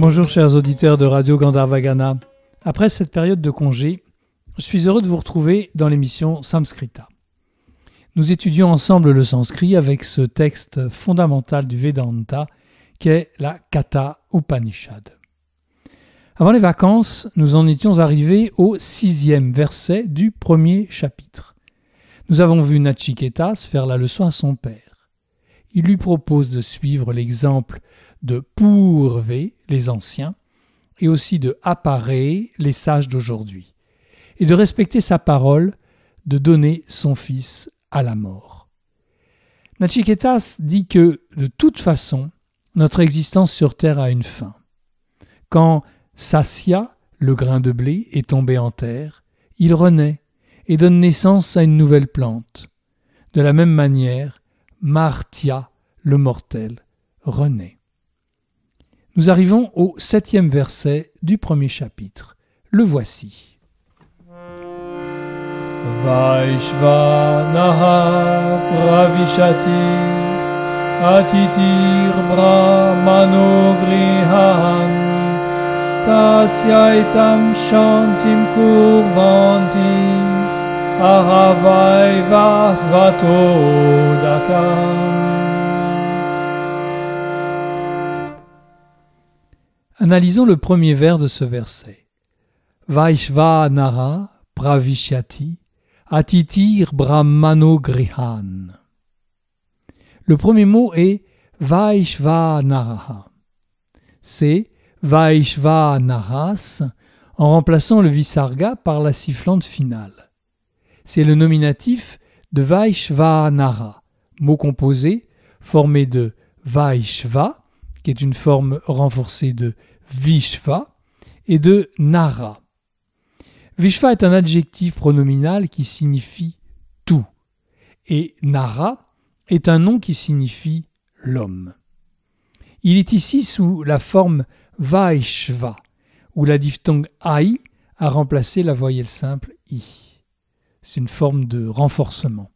Bonjour chers auditeurs de Radio Gandharvagana. Après cette période de congé, je suis heureux de vous retrouver dans l'émission Samskrita. Nous étudions ensemble le sanskrit avec ce texte fondamental du Vedanta qu'est la Katha Upanishad. Avant les vacances, nous en étions arrivés au sixième verset du premier chapitre. Nous avons vu Nachiketas faire la leçon à son père. Il lui propose de suivre l'exemple de Pourvé, les anciens, et aussi de Apparé, les sages d'aujourd'hui, et de respecter sa parole, de donner son fils à la mort. Nachiketas dit que, de toute façon, notre existence sur Terre a une fin. Quand Sasya, le grain de blé, est tombé en terre, il renaît et donne naissance à une nouvelle plante. De la même manière, Martia, le mortel, renaît. Nous arrivons au septième verset du premier chapitre. Le voici. Atitir brahmano grihan tasyaitam shantim kurvanti Analysons le premier vers de ce verset. Vaishvanara pravishyati atitir brahmano grihan. Le premier mot est Vaishvanara. C'est Vaishvanaras en remplaçant le visarga par la sifflante finale. C'est le nominatif de Vaishvanara, mot composé formé de Vaishva, qui est une forme renforcée de Vishva et de Nara. Vishva est un adjectif pronominal qui signifie tout et Nara est un nom qui signifie l'homme. Il est ici sous la forme Vaishva, où la diphtongue ai a remplacé la voyelle simple i. C'est une forme de renforcement.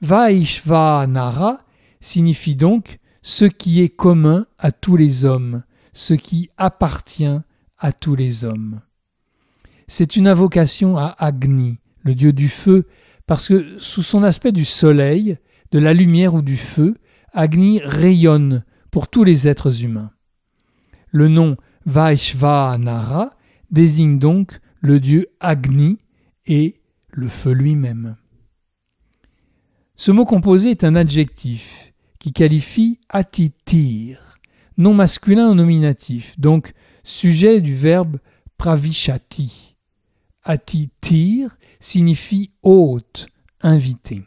Vaishva Nara signifie donc ce qui est commun à tous les hommes, ce qui appartient à tous les hommes. C'est une invocation à Agni, le dieu du feu, parce que sous son aspect du soleil, de la lumière ou du feu, Agni rayonne pour tous les êtres humains. Le nom Vaishvanara désigne donc le dieu Agni et le feu lui-même. Ce mot composé est un adjectif qui qualifie Atitir, nom masculin au nominatif, donc sujet du verbe pravishati. Atitir signifie hôte, invité.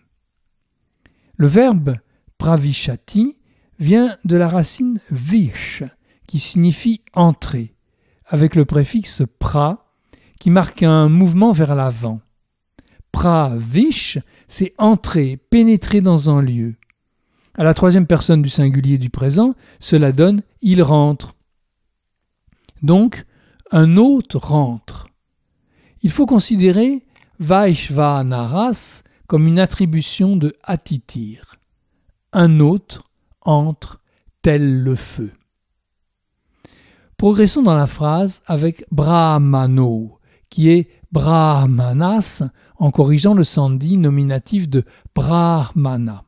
Le verbe pravishati vient de la racine vish, qui signifie entrer, avec le préfixe pra, qui marque un mouvement vers l'avant. Pravish, c'est entrer, pénétrer dans un lieu. À la troisième personne du singulier du présent, cela donne il rentre. Donc, un hôte rentre. Il faut considérer Vaishvanaras comme une attribution de Atitir. Un hôte entre tel le feu. Progressons dans la phrase avec Brahmano, qui est Brahmanas en corrigeant le sandhi nominatif de Brahmana.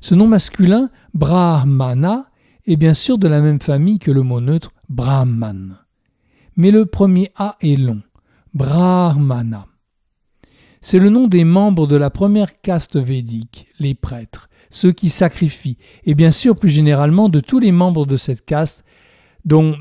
Ce nom masculin, Brahmana, est bien sûr de la même famille que le mot neutre Brahman. Mais le premier A est long, Brahmana. C'est le nom des membres de la première caste védique, les prêtres, ceux qui sacrifient, et bien sûr plus généralement de tous les membres de cette caste, dont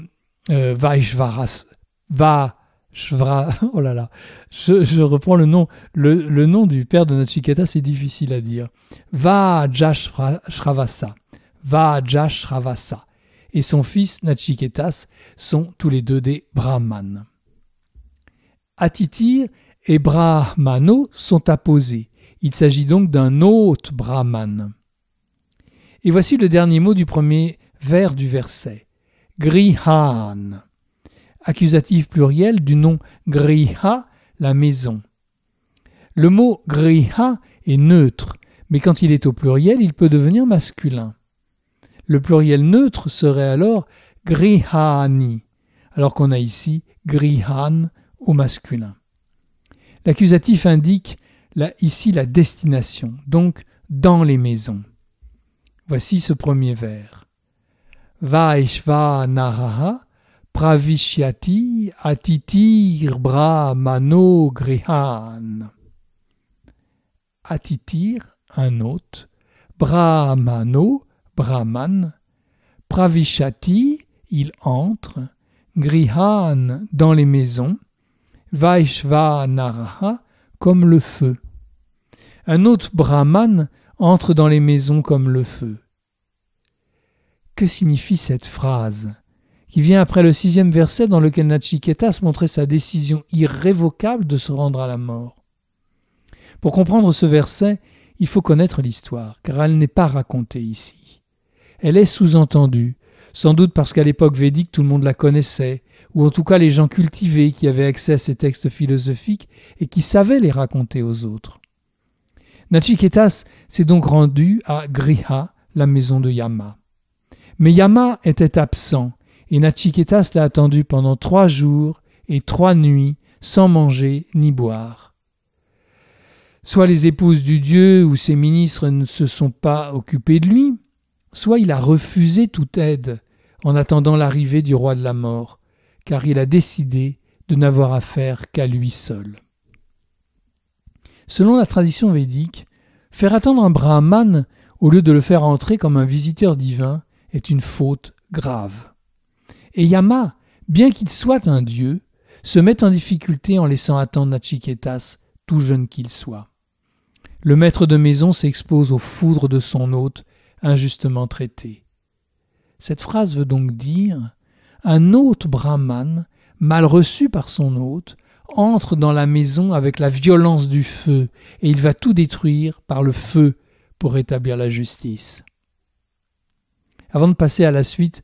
euh, Vaishvaras, va oh là là, je, reprends le nom, le, nom du père de Nachiketa, c'est difficile à dire. Vajashravasa, Vajashravasa, et son fils Nachiketas sont tous les deux des Brahmanes. Atitir et Brahmano sont apposés. Il s'agit donc d'un autre Brahman. Et voici le dernier mot du premier vers du verset. Grihan accusatif pluriel du nom griha, la maison. Le mot griha est neutre, mais quand il est au pluriel, il peut devenir masculin. Le pluriel neutre serait alors grihani, alors qu'on a ici grihan au masculin. L'accusatif indique ici la destination, donc dans les maisons. Voici ce premier vers. Vaishva naraha pravishyati atitir brahmano grihan. Atitir, un hôte, brahmano, brahman, pravishati, il entre, grihan, dans les maisons, vaishva naraha, comme le feu. Un autre brahman entre dans les maisons comme le feu. Que signifie cette phrase? Qui vient après le sixième verset dans lequel Nachiketas montrait sa décision irrévocable de se rendre à la mort Pour comprendre ce verset, il faut connaître l'histoire, car elle n'est pas racontée ici. Elle est sous-entendue, sans doute parce qu'à l'époque védique tout le monde la connaissait, ou en tout cas les gens cultivés qui avaient accès à ces textes philosophiques et qui savaient les raconter aux autres. Nachiketas s'est donc rendu à Griha, la maison de Yama. Mais Yama était absent, et Nachiketas l'a attendu pendant trois jours et trois nuits, sans manger ni boire. Soit les épouses du dieu ou ses ministres ne se sont pas occupés de lui, soit il a refusé toute aide en attendant l'arrivée du roi de la mort, car il a décidé de n'avoir affaire qu'à lui seul. Selon la tradition védique, faire attendre un brahman au lieu de le faire entrer comme un visiteur divin est une faute grave. Et Yama, bien qu'il soit un dieu, se met en difficulté en laissant attendre Nachiketas, tout jeune qu'il soit. Le maître de maison s'expose aux foudres de son hôte, injustement traité. Cette phrase veut donc dire un hôte brahman, mal reçu par son hôte, entre dans la maison avec la violence du feu, et il va tout détruire par le feu pour rétablir la justice. Avant de passer à la suite,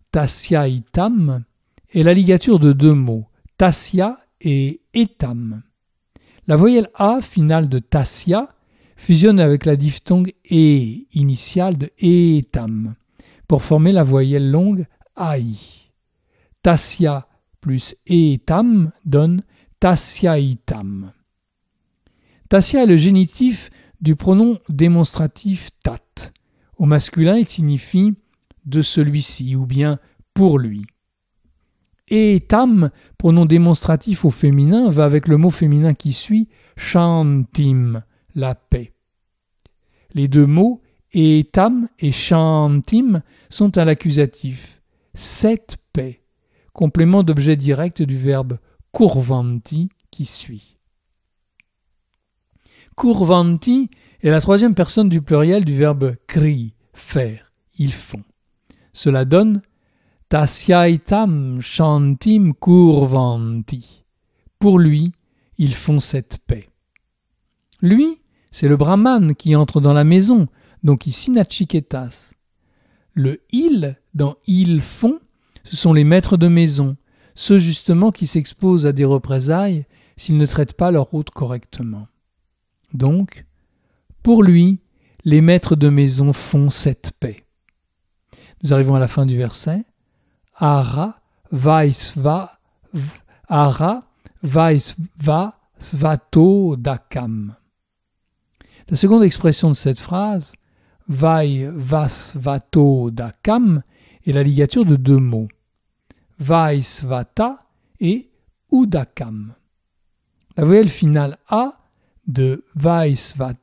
tasya itam, est la ligature de deux mots, tasya et etam. La voyelle A finale de tasya fusionne avec la diphtongue E initiale de etam pour former la voyelle longue ai. Tasya plus etam donne tasyaitam. Tasya est le génitif du pronom démonstratif tat. Au masculin, il signifie de celui-ci ou bien pour lui. Et tam, pronom démonstratif au féminin, va avec le mot féminin qui suit, shantim, la paix. Les deux mots, etam et shantim, sont à l'accusatif, cette paix, complément d'objet direct du verbe kurvanti qui suit. Kurvanti est la troisième personne du pluriel du verbe kri, faire, ils font. Cela donne tasyaitam shantim kurvanti. Pour lui, ils font cette paix. Lui, c'est le brahman qui entre dans la maison, donc ici Nachiketas. Le il dans ils font, ce sont les maîtres de maison, ceux justement qui s'exposent à des représailles s'ils ne traitent pas leur hôte correctement. Donc, pour lui, les maîtres de maison font cette paix. Nous arrivons à la fin du verset. Ara vaisva ara vaisva svato dakam. La seconde expression de cette phrase, vai vasvato dakam, est la ligature de deux mots. Vaisvata et Udakam. La voyelle finale A de Vaisvata,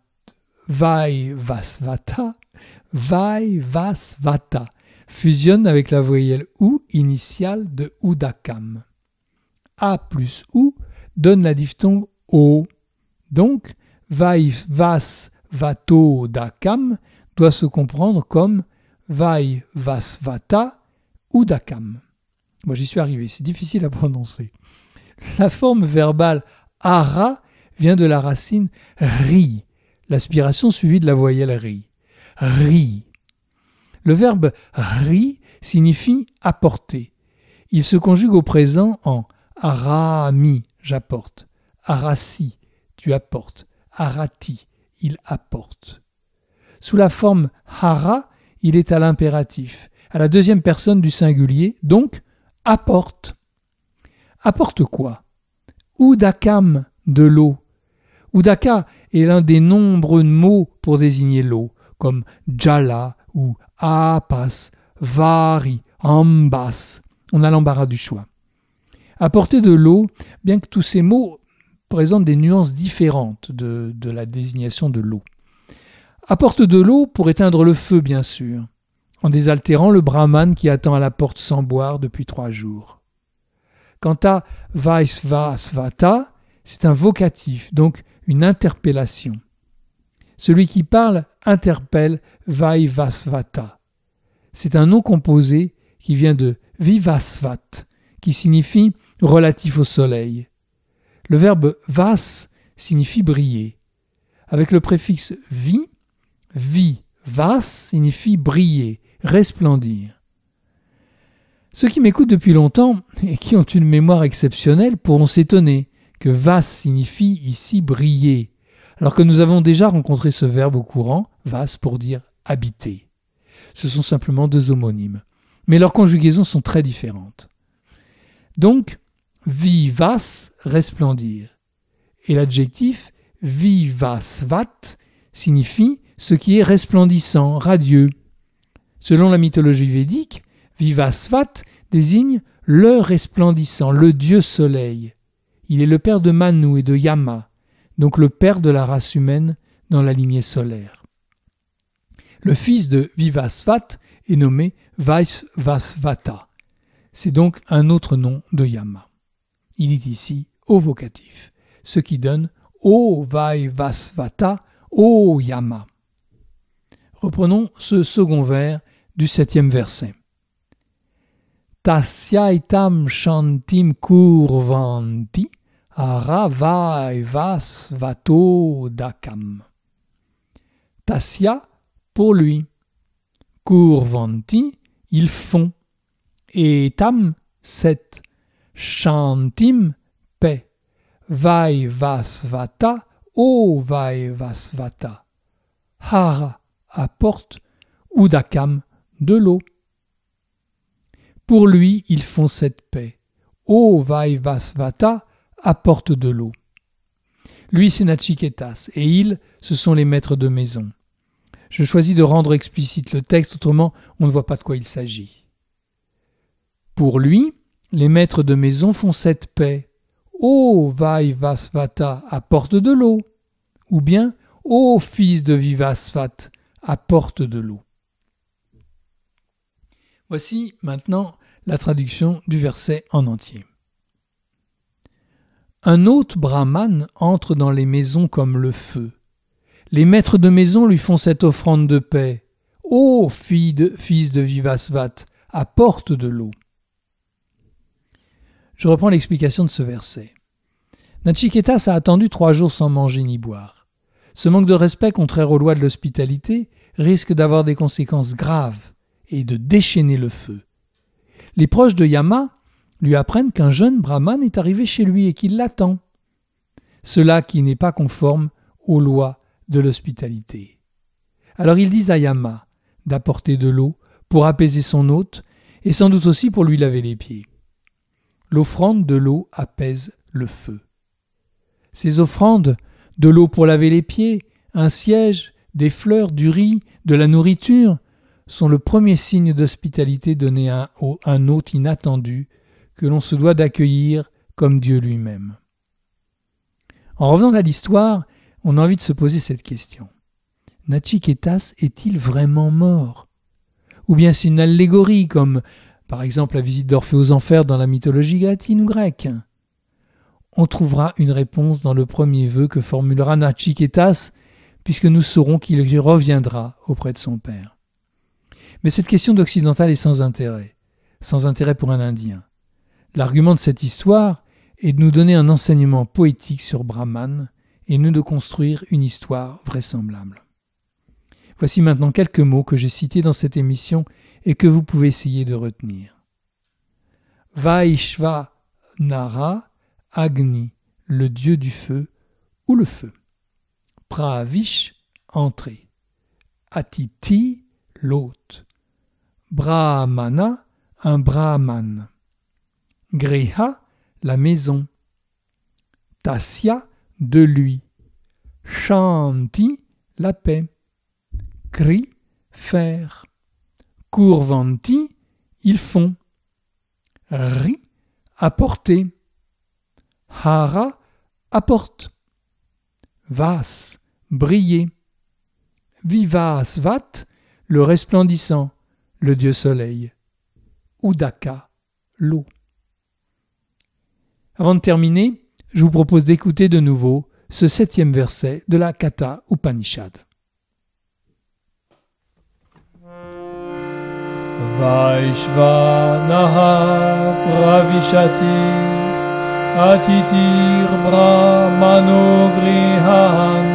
Vaivasvata, Vaivasvata fusionne avec la voyelle OU initiale de Udakam. A plus OU donne la diphtongue O. Donc, Vaivasvato Dakam doit se comprendre comme Vaivasvata Udakam. Moi, j'y suis arrivé, c'est difficile à prononcer. La forme verbale ara vient de la racine ri, l'aspiration suivie de la voyelle ri. Ri. Le verbe ri signifie apporter. Il se conjugue au présent en arami, j'apporte, arasi, tu apportes, arati, il apporte. Sous la forme hara, il est à l'impératif, à la deuxième personne du singulier, donc apporte. Apporte quoi? Udakam, de l'eau. Udaka est l'un des nombreux mots pour désigner l'eau, comme jala ou apas, vari, ambas. On a l'embarras du choix. Apporter de l'eau, bien que tous ces mots présentent des nuances différentes de, la désignation de l'eau. Apporte de l'eau pour éteindre le feu, bien sûr, en désaltérant le brahman qui attend à la porte sans boire depuis trois jours. Quant à Vaisvasvata, c'est un vocatif, donc une interpellation. Celui qui parle interpelle Vaivasvata. C'est un nom composé qui vient de Vivasvat, qui signifie relatif au soleil. Le verbe vas signifie briller. Avec le préfixe vi, vi, vas signifie briller, resplendir. Ceux qui m'écoutent depuis longtemps et qui ont une mémoire exceptionnelle pourront s'étonner que vas signifie ici briller, alors que nous avons déjà rencontré ce verbe au courant, vas pour dire habiter. Ce sont simplement deux homonymes, mais leurs conjugaisons sont très différentes. Donc, vivas, resplendir. Et l'adjectif vivasvat signifie ce qui est resplendissant, radieux. Selon la mythologie védique, vivasvat désigne le resplendissant, le dieu soleil. Il est le père de Manu et de Yama, donc le père de la race humaine dans la lignée solaire. Le fils de Vivasvat est nommé Vaisvasvata. C'est donc un autre nom de Yama. Il est ici au vocatif, ce qui donne O Vaivasvata, O Yama. Reprenons ce second vers du septième verset. Tasyaitam shantim kurvanti vato dakam. Tasya, pour lui. Kurvanti, ils font. Et tam, sept. Shantim, paix. Vaivasvata, o Vaivasvata. Hara, apporte. Udakam, de l'eau. Pour lui, ils font cette paix. O Vaivasvata, apporte de l'eau. Lui, c'est Nachiketas, et ils, ce sont les maîtres de maison. Je choisis de rendre explicite le texte, autrement on ne voit pas de quoi il s'agit. Pour lui, les maîtres de maison font cette paix. Ô Vaivasvata, apporte de l'eau. Ou bien, ô fils de Vivasvat, apporte de l'eau. Voici maintenant la traduction du verset en entier. Un hôte brahman entre dans les maisons comme le feu. Les maîtres de maison lui font cette offrande de paix. Ô fille de, fils de Vivasvat, apporte de l'eau. Je reprends l'explication de ce verset. Nachiketas a attendu trois jours sans manger ni boire. Ce manque de respect contraire aux lois de l'hospitalité risque d'avoir des conséquences graves et de déchaîner le feu. Les proches de Yama lui apprennent qu'un jeune brahman est arrivé chez lui et qu'il l'attend. Cela qui n'est pas conforme aux lois de l'hospitalité. Alors ils disent à Yama d'apporter de l'eau pour apaiser son hôte et sans doute aussi pour lui laver les pieds. L'offrande de l'eau apaise le feu. Ces offrandes, de l'eau pour laver les pieds, un siège, des fleurs, du riz, de la nourriture, sont le premier signe d'hospitalité donné à un hôte inattendu que l'on se doit d'accueillir comme Dieu lui-même. En revenant à l'histoire, on a envie de se poser cette question. Nachiketas est-il vraiment mort? Ou bien c'est une allégorie comme par exemple la visite d'Orphée aux enfers dans la mythologie latine ou grecque? On trouvera une réponse dans le premier vœu que formulera Nachiketas puisque nous saurons qu'il reviendra auprès de son père. Mais cette question d'occidental est sans intérêt, sans intérêt pour un Indien L'argument de cette histoire est de nous donner un enseignement poétique sur Brahman et nous de construire une histoire vraisemblable. Voici maintenant quelques mots que j'ai cités dans cette émission et que vous pouvez essayer de retenir. Vaishva Nara Agni, le dieu du feu ou le feu. Pravish, entrée. Atiti, l'hôte. Brahmana, un brahman. Griha, la maison. Tasya, de lui. Shanti, la paix. Kri, faire. Kurvanti, ils font. Ri, apporter. Hara, apporte. Vas, briller. Vivasvat, le resplendissant, le dieu soleil. Udaka, l'eau. Avant de terminer, je vous propose d'écouter de nouveau ce septième verset de la Kata Upanishad. Atitir brahmano grihan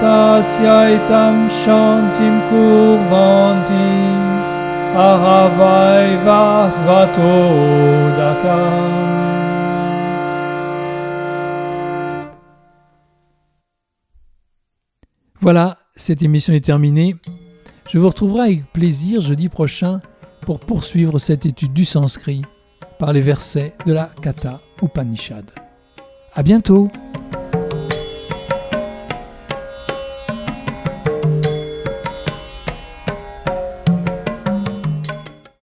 tasyaitam shantim kurvanti ahavai vasvato Voilà, cette émission est terminée. Je vous retrouverai avec plaisir jeudi prochain pour poursuivre cette étude du sanskrit par les versets de la Kata Upanishad. À bientôt!